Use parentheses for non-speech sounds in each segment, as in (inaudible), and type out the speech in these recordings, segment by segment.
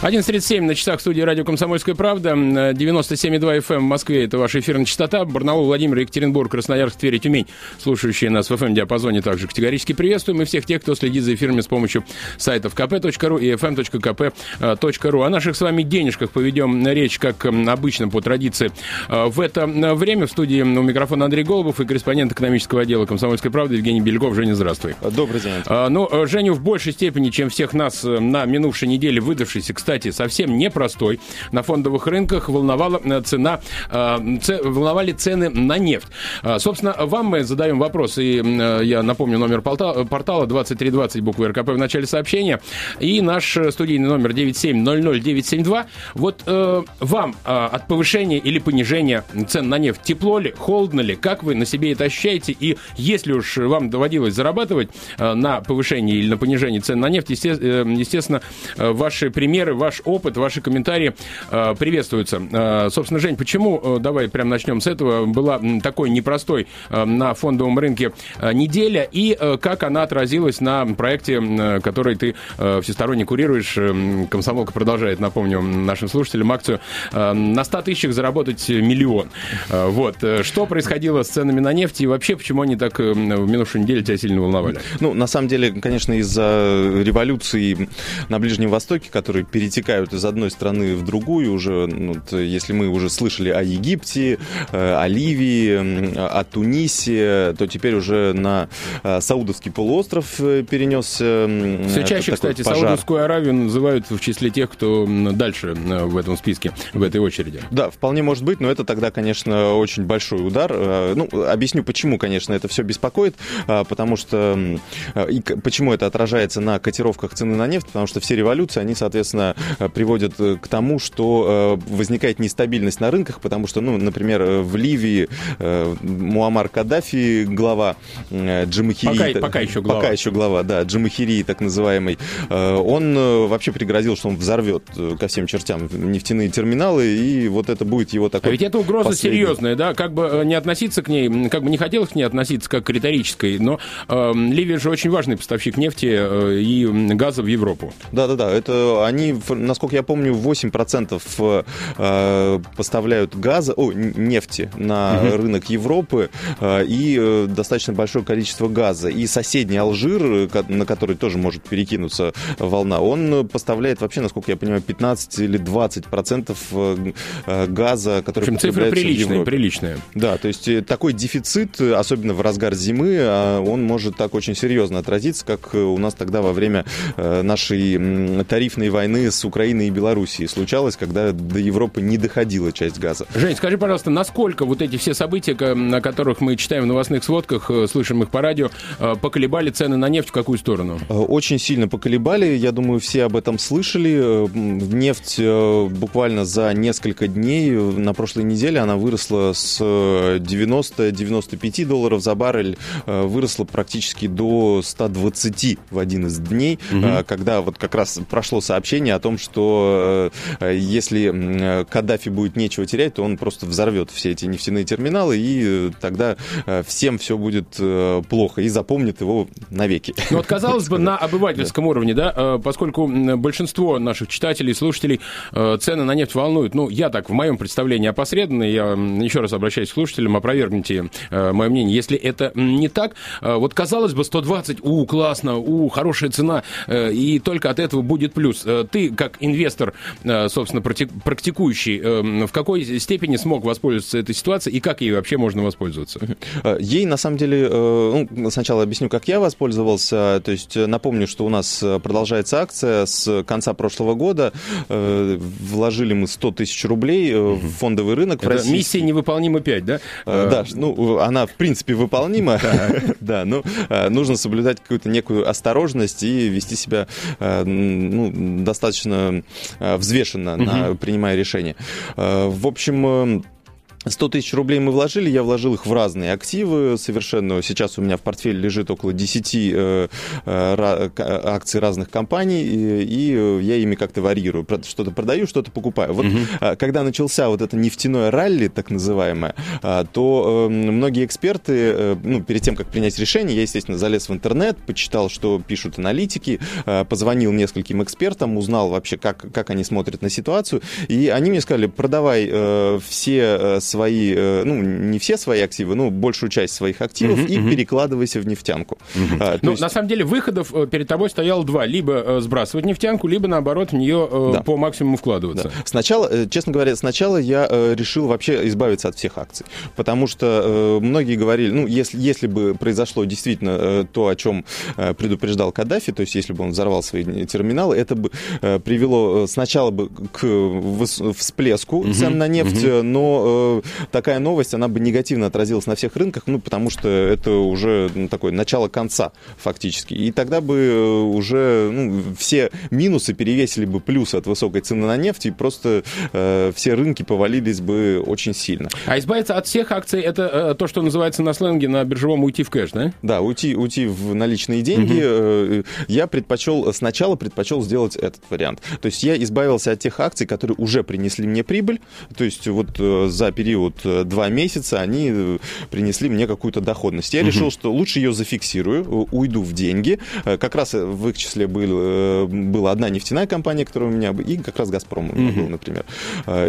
11.37 на часах студии радио «Комсомольская правда». 97,2 FM эм в Москве – это ваша эфирная частота. Барнаул, Владимир, Екатеринбург, Красноярск, Тверь Тюмень, слушающие нас в FM-диапазоне, также категорически приветствуем. И всех тех, кто следит за эфирами с помощью сайтов kp.ru и fm.kp.ru. О наших с вами денежках поведем речь, как обычно, по традиции. В это время в студии у микрофона Андрей Голубов и корреспондент экономического отдела «Комсомольской правды» Евгений Беляков. Женя, здравствуй. Добрый день. Ну, Женю в большей степени, чем всех нас на минувшей неделе выдавшийся, кстати, кстати, совсем непростой. На фондовых рынках волновала э, цена, э, волновали цены на нефть. Э, собственно, вам мы задаем вопрос, и я напомню номер портала 2320 буквы РКП в начале сообщения, и наш студийный номер 9700972. Вот вам от повышения или понижения цен на нефть тепло ли, холодно ли, как вы на себе это ощущаете, и если уж вам доводилось зарабатывать на повышении или на понижении цен на нефть, естественно, ваши примеры, ваш опыт, ваши комментарии э, приветствуются. Э, собственно, Жень, почему, э, давай прямо начнем с этого, была такой непростой э, на фондовом рынке э, неделя и э, как она отразилась на проекте, э, который ты э, всесторонне курируешь. Э, Комсомолка продолжает, напомню, нашим слушателям акцию э, на 100 тысячах заработать миллион. Э, вот. Что происходило с ценами на нефть и вообще почему они так э, в минувшую неделю тебя сильно волновали? Ну, на самом деле, конечно, из-за революции на Ближнем Востоке, которые перед перетекают из одной страны в другую уже, ну, если мы уже слышали о Египте, э, о Ливии, о Тунисе, то теперь уже на э, Саудовский полуостров э, перенесся Все чаще, кстати, пожар. Саудовскую Аравию называют в числе тех, кто дальше в этом списке, в этой очереди. Да, вполне может быть, но это тогда, конечно, очень большой удар. Ну, объясню, почему, конечно, это все беспокоит, потому что и почему это отражается на котировках цены на нефть, потому что все революции, они, соответственно, Э, приводит э, к тому, что э, возникает нестабильность на рынках, потому что, ну, например, в Ливии Муаммар Каддафи, глава Джамахири... Пока, пока еще глава. Пока еще глава, да, Джамахири, так называемый. Он вообще пригрозил, что он взорвет ко всем чертям нефтяные терминалы, и вот это будет его такой... А ведь это угроза последний... серьезная, да? Как бы не относиться к ней, как бы не хотелось к ней относиться как к риторической, но э, Ливия же очень важный поставщик нефти э, и газа в Европу. Да-да-да, это они насколько я помню, 8% э, поставляют газа, о, нефти на угу. рынок Европы э, и э, достаточно большое количество газа. И соседний Алжир, на который тоже может перекинуться волна, он поставляет вообще, насколько я понимаю, 15 или 20% газа, который в общем, цифры приличные, приличные. Да, то есть такой дефицит, особенно в разгар зимы, он может так очень серьезно отразиться, как у нас тогда во время нашей тарифной войны с с Украиной и Белоруссией случалось, когда до Европы не доходила часть газа. Жень, скажи, пожалуйста, насколько вот эти все события, о которых мы читаем в новостных сводках, э, слышим их по радио, э, поколебали цены на нефть в какую сторону? Э, очень сильно поколебали. Я думаю, все об этом слышали. Нефть буквально за несколько дней, на прошлой неделе она выросла с 90-95 долларов за баррель, выросла практически до 120 в один из дней, угу. когда вот как раз прошло сообщение о том, что э, если Каддафи будет нечего терять, то он просто взорвет все эти нефтяные терминалы, и э, тогда э, всем все будет плохо, и запомнит его навеки. Ну вот, казалось бы, (laughs) на обывательском уровне, да, поскольку большинство наших читателей, слушателей цены на нефть волнуют, ну, я так, в моем представлении опосредованно, я еще раз обращаюсь к слушателям, опровергните мое мнение, если это не так, вот казалось бы, 120, у, классно, у, хорошая цена, и только от этого будет плюс. Ты как инвестор, э, собственно, практикующий, э, в какой степени смог воспользоваться этой ситуацией и как ей вообще можно воспользоваться? Э, ей, на самом деле, ну, сначала объясню, как я воспользовался. То есть напомню, что у нас продолжается акция с конца прошлого года. Вложили мы 100 тысяч рублей в фондовый рынок. Это в России. Миссия невыполнима 5, да? Да, ну, она, в принципе, выполнима. (laughs) (laughs) Да, но нужно соблюдать какую-то некую осторожность и вести себя ну, достаточно достаточно э, взвешенно, на, принимая решение. Э, в общем, э, 100 тысяч рублей мы вложили, я вложил их в разные активы совершенно. Сейчас у меня в портфеле лежит около 10 э, э, акций разных компаний, и, и я ими как-то варьирую. Что-то продаю, что-то покупаю. Вот угу. когда начался вот это нефтяное ралли, так называемое, то э, многие эксперты, э, ну, перед тем, как принять решение, я, естественно, залез в интернет, почитал, что пишут аналитики, э, позвонил нескольким экспертам, узнал вообще, как, как они смотрят на ситуацию, и они мне сказали, продавай э, все свои свои, э, ну, не все свои активы, ну, большую часть своих активов uh-huh, и uh-huh. перекладывайся в нефтянку. Uh-huh. А, ну, есть... на самом деле, выходов э, перед тобой стояло два. Либо э, сбрасывать нефтянку, либо, наоборот, в нее да. по максимуму вкладываться. Да. Сначала, честно говоря, сначала я решил вообще избавиться от всех акций. Потому что многие говорили, ну, если, если бы произошло действительно то, о чем предупреждал Каддафи, то есть если бы он взорвал свои терминалы, это бы привело сначала бы к всплеску цен на нефть, но такая новость, она бы негативно отразилась на всех рынках, ну, потому что это уже ну, такое начало конца фактически. И тогда бы э, уже ну, все минусы перевесили бы плюсы от высокой цены на нефть, и просто э, все рынки повалились бы очень сильно. А избавиться от всех акций, это э, то, что называется на сленге на биржевом уйти в кэш, да? Да, уйти, уйти в наличные деньги. Угу. Э, я предпочел, сначала предпочел сделать этот вариант. То есть я избавился от тех акций, которые уже принесли мне прибыль, то есть вот э, за период период э, два месяца они э, принесли мне какую-то доходность. Я угу. решил, что лучше ее зафиксирую, уйду в деньги. Э, как раз в их числе был, была одна нефтяная компания, которая у меня и как раз Газпром у меня угу. был, например.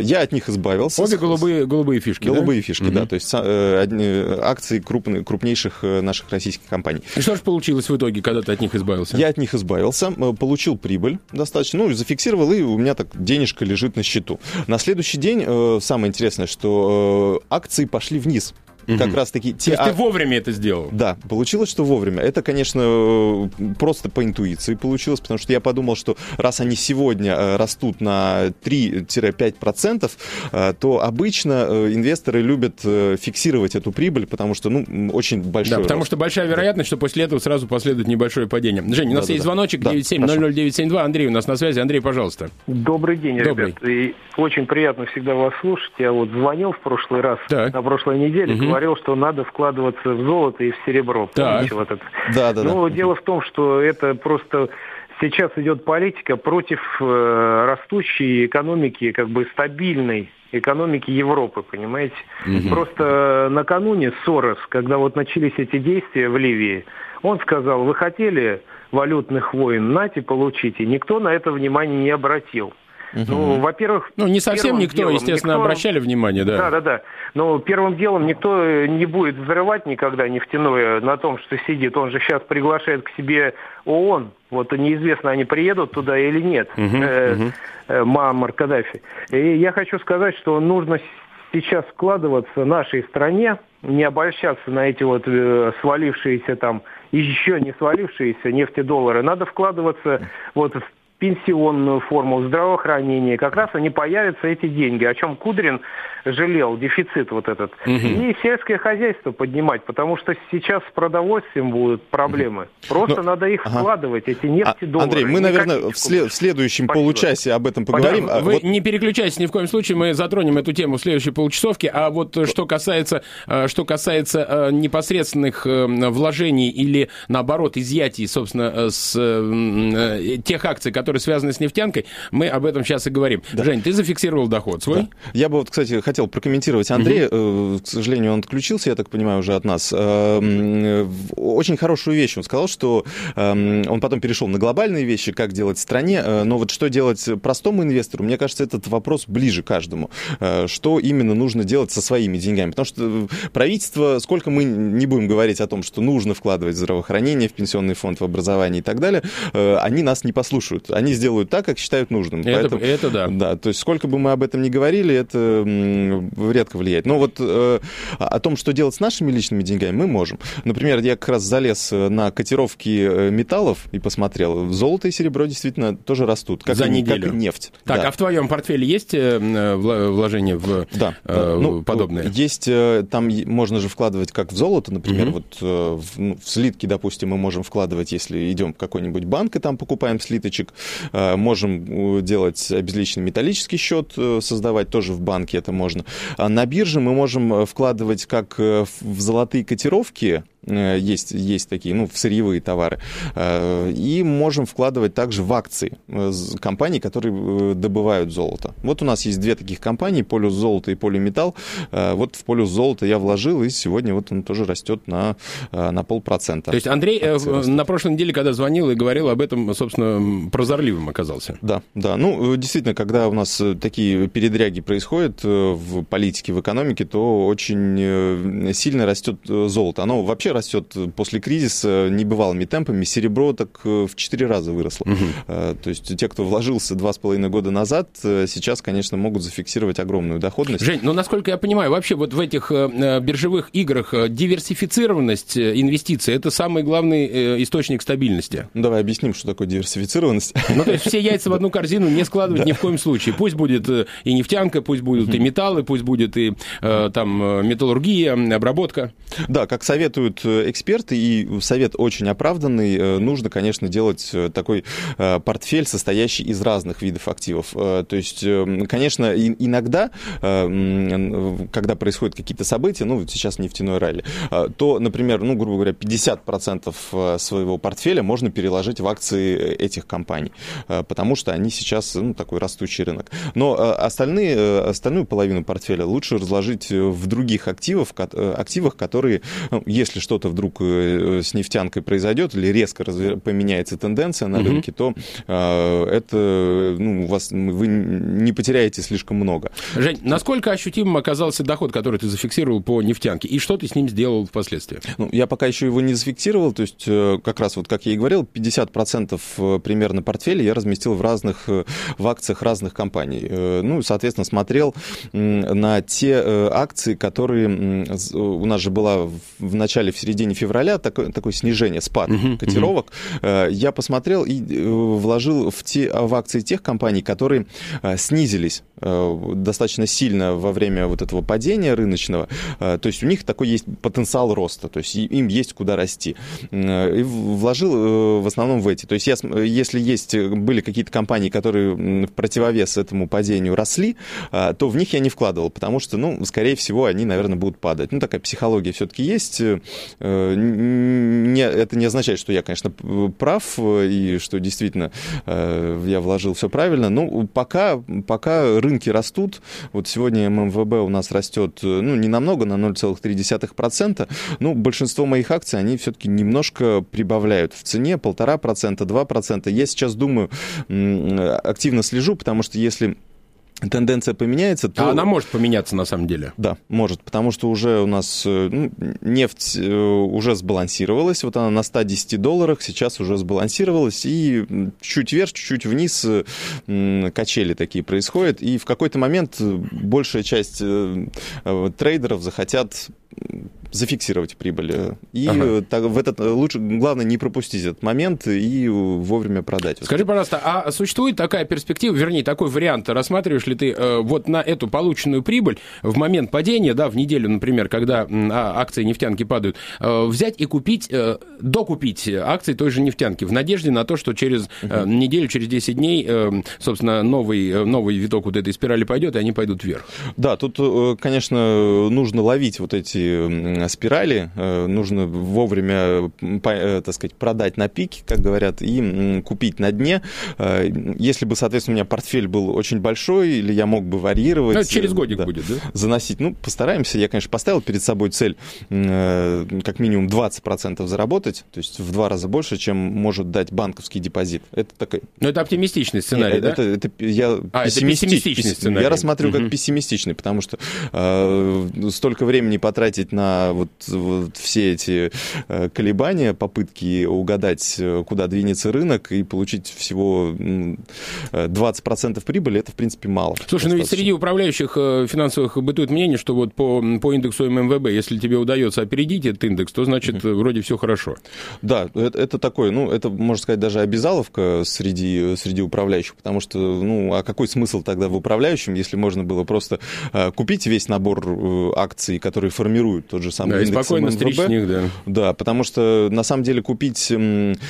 Я от них избавился. Обе голубые, голубые фишки, Голубые да? фишки, угу. да. То есть акции крупных, крупнейших наших российских компаний. И что же получилось в итоге, когда ты от них избавился? Я от них избавился, получил прибыль достаточно, ну, зафиксировал, и у меня так денежка лежит на счету. На следующий день самое интересное, что Э, акции пошли вниз. Угу. Как раз таки те... То есть ты вовремя это сделал? Да, получилось, что вовремя. Это, конечно, просто по интуиции получилось, потому что я подумал, что раз они сегодня э, растут на 3-5%, э, то обычно э, инвесторы любят фиксировать эту прибыль, потому что, ну, очень большой Да, потому рост. что большая вероятность, что после этого сразу последует небольшое падение. Жень, у нас да, есть да, звоночек да. 97 Андрей у нас на связи. Андрей, пожалуйста. Добрый день, Добрый. ребят. И очень приятно всегда вас слушать. Я вот звонил в прошлый раз, так. на прошлой неделе, угу говорил, что надо вкладываться в золото и в серебро. Помните, вот это? Да, да, Но да. дело в том, что это просто сейчас идет политика против э, растущей экономики, как бы стабильной экономики Европы, понимаете? Угу. Просто накануне Сорос, когда вот начались эти действия в Ливии, он сказал, вы хотели валютных войн, нате, получите. Никто на это внимание не обратил. Угу. Ну, во-первых... Ну, не совсем никто, делом, естественно, никто... обращали внимание, да. Да, да, да. Но первым делом никто не будет взрывать никогда нефтяное на том, что сидит. Он же сейчас приглашает к себе ООН. Вот неизвестно, они приедут туда или нет. Угу, э, угу. Э, Каддафи. И я хочу сказать, что нужно сейчас складываться нашей стране, не обольщаться на эти вот э, свалившиеся там, еще не свалившиеся нефтедоллары. Надо вкладываться вот в пенсионную форму, здравоохранение, как раз они появятся, эти деньги, о чем Кудрин жалел, дефицит вот этот. Угу. И сельское хозяйство поднимать, потому что сейчас с продовольствием будут проблемы. Просто Но, надо их ага. вкладывать, эти нефтедоллары. Андрей, мы, наверное, в, след- в следующем Спасибо. получасе об этом поговорим. Да, вы вот... не переключайтесь ни в коем случае, мы затронем эту тему в следующей получасовке. А вот что касается, э, что касается э, непосредственных э, вложений или, наоборот, изъятий, собственно, с тех акций, которые связаны с нефтянкой, мы об этом сейчас и говорим. Да. Жень, ты зафиксировал доход свой? Да. Я бы вот, кстати, хотел прокомментировать Андрея. Угу. К сожалению, он отключился, я так понимаю, уже от нас. Э, очень хорошую вещь он сказал, что эм, он потом перешел на глобальные вещи, как делать в стране. Э, но вот что делать простому инвестору, мне кажется, этот вопрос ближе каждому. Что именно нужно делать со своими деньгами? Потому что правительство, сколько мы не будем говорить о том, что нужно вкладывать в здравоохранение, в пенсионный фонд, в образование и так далее, они нас не послушают. Они сделают так, как считают нужным. Это, Поэтому, это да. Да, то есть сколько бы мы об этом ни говорили, это редко влияет. Но вот э, о том, что делать с нашими личными деньгами, мы можем. Например, я как раз залез э, на котировки э, металлов и посмотрел. Золото и серебро действительно тоже растут. Как За и, неделю. Как и нефть. Так, да. а в твоем портфеле есть э, вложения в да, э, ну, подобные? Есть, там можно же вкладывать как в золото, например, угу. вот в, ну, в слитки, допустим, мы можем вкладывать, если идем в какой-нибудь банк и там покупаем слиточек. Можем делать обезличенный металлический счет, создавать тоже в банке это можно. А на бирже мы можем вкладывать как в золотые котировки, Э, есть, есть такие, ну, в сырьевые товары. Э, и можем вкладывать также в акции э, компаний, которые добывают золото. Вот у нас есть две таких компании, Полюс золото и Полиметалл. Вот в Полюс золото я вложил, и сегодня вот он тоже растет на, на полпроцента. То есть Андрей на прошлой неделе, когда звонил и говорил об этом, собственно, прозорливым оказался. Да, да. Ну, действительно, когда у нас такие передряги происходят в политике, в экономике, то очень сильно растет золото. Оно вообще растет после кризиса небывалыми темпами. Серебро так э, в 4 раза выросло. Угу. То есть те, кто вложился 2,5 года назад, э, сейчас, конечно, могут зафиксировать огромную доходность. Жень, ну, насколько я понимаю, вообще вот в этих биржевых играх диверсифицированность инвестиций – это самый главный источник стабильности. Ну, давай объясним, что такое диверсифицированность. Ну, то есть все яйца в одну корзину не складывать (laughs) ни в коем случае. Пусть будет и нефтянка, пусть будут и металлы, пусть будет и там металлургия, обработка. Да, как советуют Э, эксперты, и совет очень оправданный. Э, нужно, конечно, делать э, такой портфель, состоящий из разных видов активов. То есть, конечно, иногда, когда происходят какие-то события, ну, сейчас нефтяной ралли, то, например, ну, грубо говоря, 50% своего портфеля можно переложить в акции этих компаний, потому что они сейчас, ну, такой растущий рынок. Но остальные, остальную половину портфеля лучше разложить в других активах, активах, которые, ну, если что что-то вдруг э, с нефтянкой произойдет или резко поменяется тенденция на рынке, то э, это ну, у вас вы не потеряете слишком много. Жень, насколько ощутимым оказался доход, который ты зафиксировал по нефтянке, и что ты с ним сделал впоследствии? Ну, я пока еще его не зафиксировал, то есть э, как раз вот как я и говорил, 50% примерно портфеля я разместил в разных в акциях разных компаний. Ну, соответственно, смотрел на те акции, которые у нас же была в начале середине февраля такое, такое снижение, спад uh-huh, котировок. Uh-huh. Я посмотрел и э, вложил в, те, в акции тех компаний, которые э, снизились достаточно сильно во время вот этого падения рыночного. То есть у них такой есть потенциал роста, то есть им есть куда расти. И вложил в основном в эти. То есть я, если есть, были какие-то компании, которые в противовес этому падению росли, то в них я не вкладывал, потому что, ну, скорее всего, они, наверное, будут падать. Ну, такая психология все-таки есть. Э, не, это не означает, что я, конечно, прав э, и что действительно э, я вложил все правильно. Но пока, пока рынки растут, вот сегодня ММВБ у нас растет, ну, не намного, на 0,3%, ну, большинство моих акций, они все-таки немножко прибавляют в цене, полтора процента, два процента. Я сейчас думаю, активно слежу, потому что если тенденция поменяется, то... А она может поменяться на самом деле? Да, может, потому что уже у нас э, ну, нефть э, уже сбалансировалась, вот она на 110 долларах, сейчас уже сбалансировалась, и чуть вверх, чуть вниз э, качели такие происходят, и в какой-то момент большая часть трейдеров захотят зафиксировать прибыль. И ага. так, в этот лучше, главное, не пропустить этот момент и вовремя продать. Скажи, пожалуйста, а существует такая перспектива, вернее, такой вариант, рассматриваешь ли ты э, вот на эту полученную прибыль в момент падения, да, в неделю, например, когда а, акции нефтянки падают, э, взять и купить, э, докупить акции той же нефтянки в надежде на то, что через угу. неделю, через 10 дней, собственно, новый, новый виток вот этой спирали пойдет, и они пойдут вверх? Да, тут, конечно, нужно ловить вот эти спирали. Э, нужно вовремя, э, так сказать, продать на пике, как говорят, и купить на дне. Э, если бы, соответственно, у меня портфель был очень большой, или я мог бы варьировать... Ну, через годик да, будет, да? Заносить. Ну, постараемся. Я, конечно, поставил перед собой цель как минимум 20% заработать, то есть в два раза больше, чем может дать банковский депозит. Это такой... Но это оптимистичный сценарий, Нет, да? Это, это, я а, пессимисти... это пессимистичный сценарий. Я рассматриваю угу. как пессимистичный, потому что э, столько времени потратить на вот, вот все эти э, колебания, попытки угадать, э, куда двинется рынок и получить всего 20% прибыли, это, в принципе, мало. Слушай, достаточно. ну ведь среди управляющих э, финансовых бытует мнение, что вот по, по индексу ММВБ, если тебе удается опередить этот индекс, то, значит, mm-hmm. вроде все хорошо. Да, это, это такое, ну, это, можно сказать, даже обязаловка среди, среди управляющих, потому что, ну, а какой смысл тогда в управляющем, если можно было просто купить весь набор акций, которые формируют тот же самым да, индексом спокойно МВБ. с них, да. Да, потому что на самом деле купить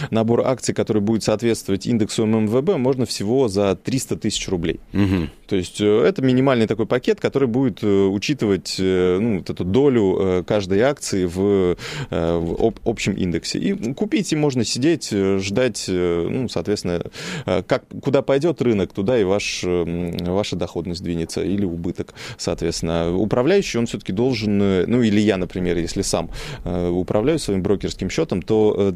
набор акций, который будет соответствовать индексу ММВБ, можно всего за 300 тысяч рублей. Угу. То есть э, это минимальный такой пакет, который будет э, учитывать ну, вот эту долю каждой акции в, в общем индексе. И купить и можно сидеть, ждать, ну, соответственно, как, куда пойдет рынок, туда и ваш, ваша доходность двинется или убыток, соответственно. Управляющий, он все-таки должен, ну или я, например, если сам управляю своим брокерским счетом, то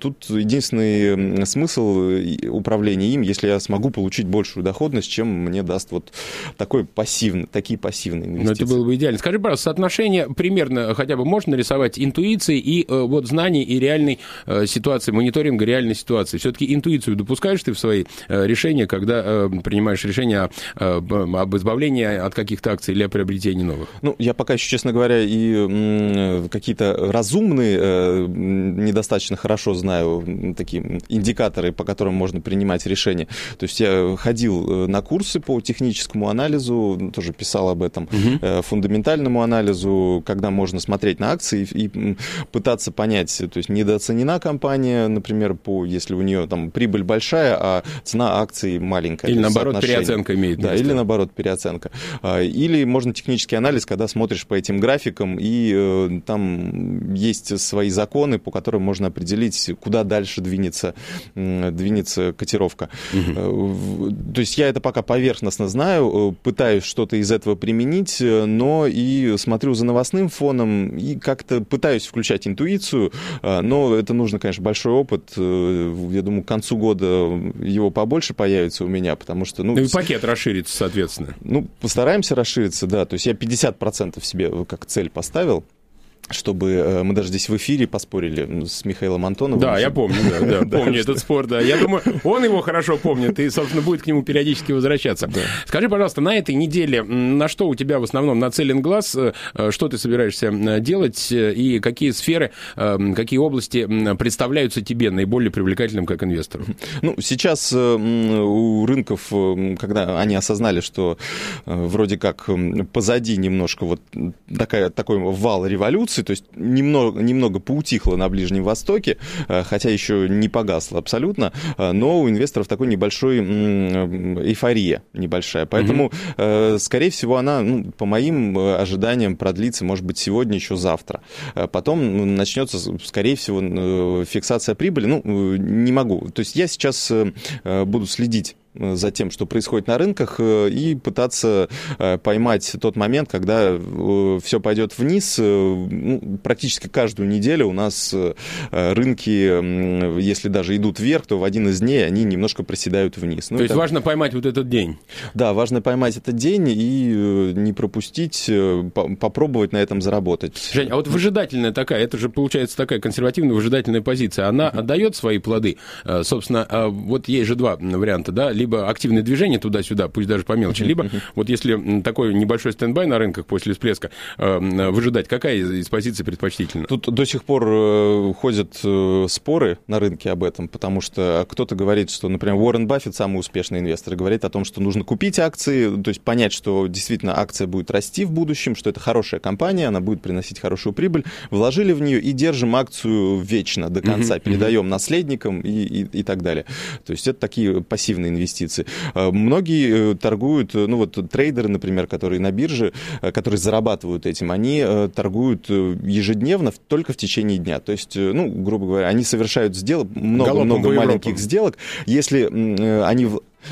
тут единственный смысл управления им, если я смогу получить большую доходность, чем мне даст вот такой пассивный, такие пассивные инвестиции. Ну, это было бы идеально. Скажи, пожалуйста, соотношение примерно хотя бы можно нарисовать интуиции и э, вот знаний и реальной э, ситуации, мониторинга реальной ситуации. Все-таки интуицию допускаешь ты в свои э, решения, когда э, принимаешь решение э, об избавлении от каких-то акций или о приобретении новых? Ну, я пока еще, честно говоря, и какие-то разумные, э, недостаточно хорошо знаю такие индикаторы, по которым можно принимать решения. То есть я ходил э, на курсы по техническому анализу, тоже писал об этом, угу. фундаментальному анализу, когда можно смотреть на акции и, и пытаться понять, то есть недооценена компания, например, по, если у нее там прибыль большая, а цена акций маленькая. Или наоборот переоценка имеет Да, место. или наоборот переоценка. А, или можно технический анализ, когда смотришь по этим графикам, и э, там есть свои законы, по которым можно определить, куда дальше двинется, двинется котировка. Угу. То есть я это пока поверхностно знаю, э, пытаюсь что-то из этого применить, э, но и смотрю за новостным фоном и как-то пытаюсь включать интуицию, но это нужно, конечно, большой опыт. Я думаю, к концу года его побольше появится у меня, потому что... Ну, ну и пакет расширится, соответственно. Ну, постараемся расшириться, да. То есть я 50% себе как цель поставил чтобы э, мы даже здесь в эфире поспорили с Михаилом Антоновым. Да, я помню, да, да, (laughs) помню этот спор, да. Я думаю, он его хорошо помнит и, собственно, будет к нему периодически возвращаться. Да. Скажи, пожалуйста, на этой неделе на что у тебя в основном нацелен глаз, э, что ты собираешься делать и какие сферы, какие области представляются тебе наиболее привлекательным как инвестору? (laughs) Ну, сейчас у рынков, когда они осознали, что вроде как позади немножко вот такая, такой вал революции, то есть немного, немного поутихло на Ближнем Востоке, э, хотя еще не погасло абсолютно, э, но у инвесторов такой небольшой эйфория небольшая. Поэтому, угу. скорее всего, она, ну, по моим ожиданиям, продлится, может быть, сегодня, еще завтра. Потом начнется, скорее всего, фиксация прибыли. Ну, не могу. То есть я сейчас буду следить за тем, что происходит на рынках, э, и пытаться э, поймать тот момент, когда э, все пойдет вниз. Ну, практически каждую неделю у нас рынки, если даже идут вверх, то в один из дней они немножко проседают вниз. Ну, то есть это... важно поймать вот этот день? Да, важно поймать этот день и не пропустить, попробовать на этом заработать. Жень, а вот выжидательная такая, это же получается такая консервативная выжидательная позиция, она отдает свои плоды? Собственно, а вот есть же два варианта, да, либо активное движение туда-сюда, пусть даже по мелочи, либо вот если такой небольшой стендбай на рынках после всплеска э, выжидать, какая из позиций предпочтительна? Тут до сих пор э, ходят э, споры на рынке об этом, потому что кто-то говорит, что, например, Уоррен Баффет, самый успешный инвестор, говорит о том, что нужно купить акции, то есть понять, что действительно акция будет расти в будущем, что это хорошая компания, она будет приносить хорошую прибыль, вложили в нее и держим акцию вечно до конца, передаем наследникам и, и, и так далее. То есть это такие пассивные инвестиции инвестиции. А, многие э, торгуют, э, ну вот трейдеры, например, которые на бирже, э, которые зарабатывают этим, они торгуют ежедневно только в течение дня. То есть, ну, грубо говоря, они совершают сделок, много-много маленьких сделок. Если они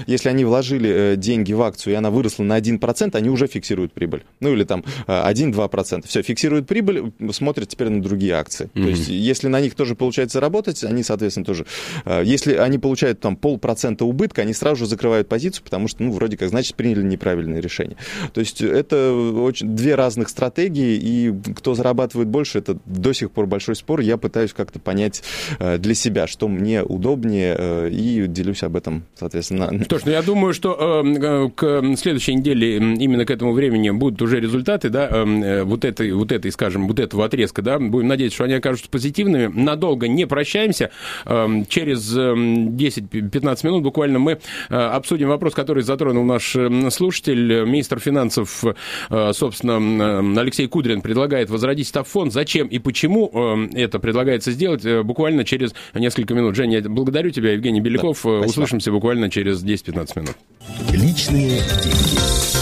если они вложили э, деньги в акцию, и она выросла на 1%, они уже фиксируют прибыль. Ну или там 1-2%. Э, Все, фиксируют прибыль, смотрят теперь на другие акции. Mm-hmm. То есть если на них тоже получается работать, они, соответственно, тоже... Э, если они получают там полпроцента убытка, они сразу же закрывают позицию, потому что, ну, вроде как, значит, приняли неправильное решение. То есть это очень две разных стратегии, и кто зарабатывает больше, это до сих пор большой спор. Я пытаюсь как-то понять для себя, что мне удобнее, и делюсь об этом, соответственно, Что ж, ну я думаю, что э, к следующей неделе именно к этому времени будут уже результаты, да, э, вот этой, вот этой, скажем, вот этого отрезка, да, будем надеяться, что они окажутся позитивными. Надолго не прощаемся. Э, через 10-15 минут буквально мы э, обсудим вопрос, который затронул наш слушатель, министр финансов, э, собственно, Алексей Кудрин предлагает возродить стабфонд. Зачем и почему это предлагается сделать? Буквально через несколько минут. Женя, благодарю тебя, Евгений Беляков. Да, Услышимся буквально через 10-15 минут. Личные деньги.